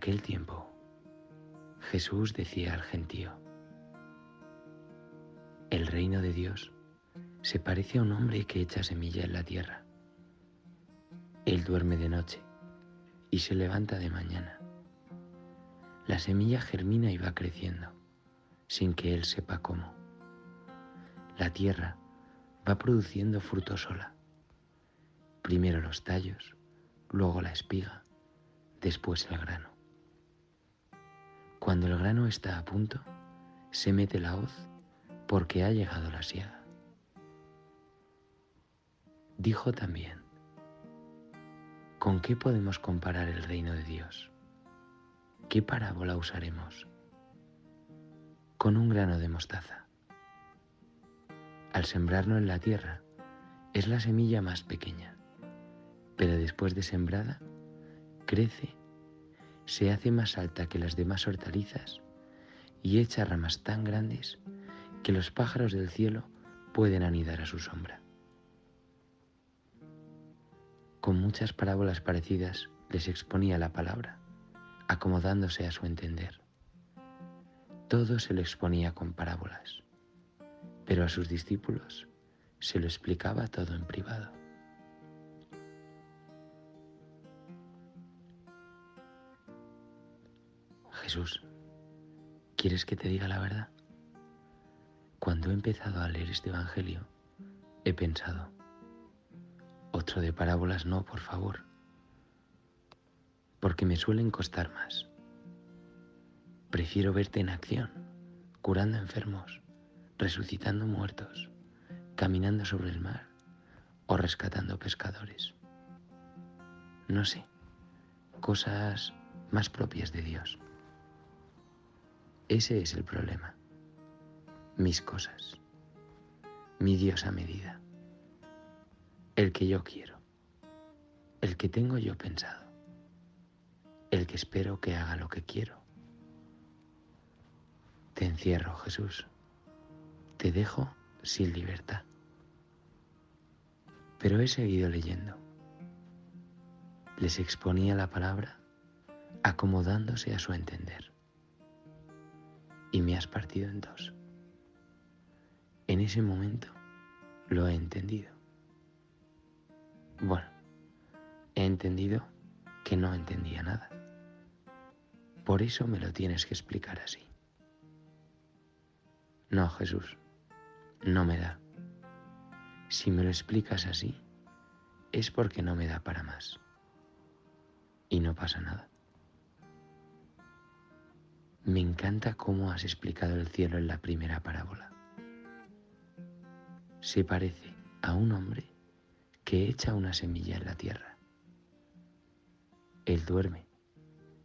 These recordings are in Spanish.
Aquel tiempo, Jesús decía al gentío, el reino de Dios se parece a un hombre que echa semilla en la tierra. Él duerme de noche y se levanta de mañana. La semilla germina y va creciendo, sin que él sepa cómo. La tierra va produciendo fruto sola. Primero los tallos, luego la espiga, después el grano. Cuando el grano está a punto, se mete la hoz porque ha llegado la siega. Dijo también, ¿con qué podemos comparar el reino de Dios? ¿Qué parábola usaremos? Con un grano de mostaza. Al sembrarlo en la tierra, es la semilla más pequeña, pero después de sembrada, crece se hace más alta que las demás hortalizas y echa ramas tan grandes que los pájaros del cielo pueden anidar a su sombra. Con muchas parábolas parecidas les exponía la palabra, acomodándose a su entender. Todo se lo exponía con parábolas, pero a sus discípulos se lo explicaba todo en privado. Jesús, ¿quieres que te diga la verdad? Cuando he empezado a leer este Evangelio, he pensado, otro de parábolas no, por favor, porque me suelen costar más. Prefiero verte en acción, curando enfermos, resucitando muertos, caminando sobre el mar o rescatando pescadores. No sé, cosas más propias de Dios. Ese es el problema. Mis cosas. Mi Dios a medida. El que yo quiero. El que tengo yo pensado. El que espero que haga lo que quiero. Te encierro, Jesús. Te dejo sin libertad. Pero he seguido leyendo. Les exponía la palabra acomodándose a su entender y me has partido en dos. En ese momento lo he entendido. Bueno, he entendido que no entendía nada. Por eso me lo tienes que explicar así. No, Jesús, no me da. Si me lo explicas así, es porque no me da para más. Y no pasa nada. Me encanta cómo has explicado el cielo en la primera parábola. Se parece a un hombre que echa una semilla en la tierra. Él duerme,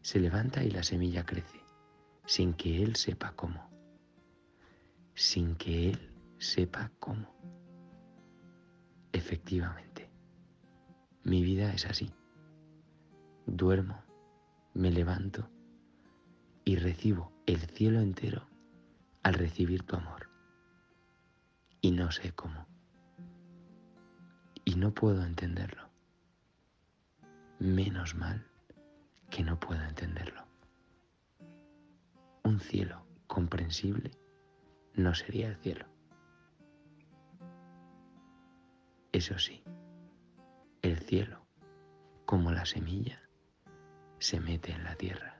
se levanta y la semilla crece, sin que él sepa cómo. Sin que él sepa cómo. Efectivamente, mi vida es así. Duermo, me levanto y recibo el cielo entero al recibir tu amor. Y no sé cómo. Y no puedo entenderlo. Menos mal que no puedo entenderlo. Un cielo comprensible no sería el cielo. Eso sí, el cielo, como la semilla, se mete en la tierra.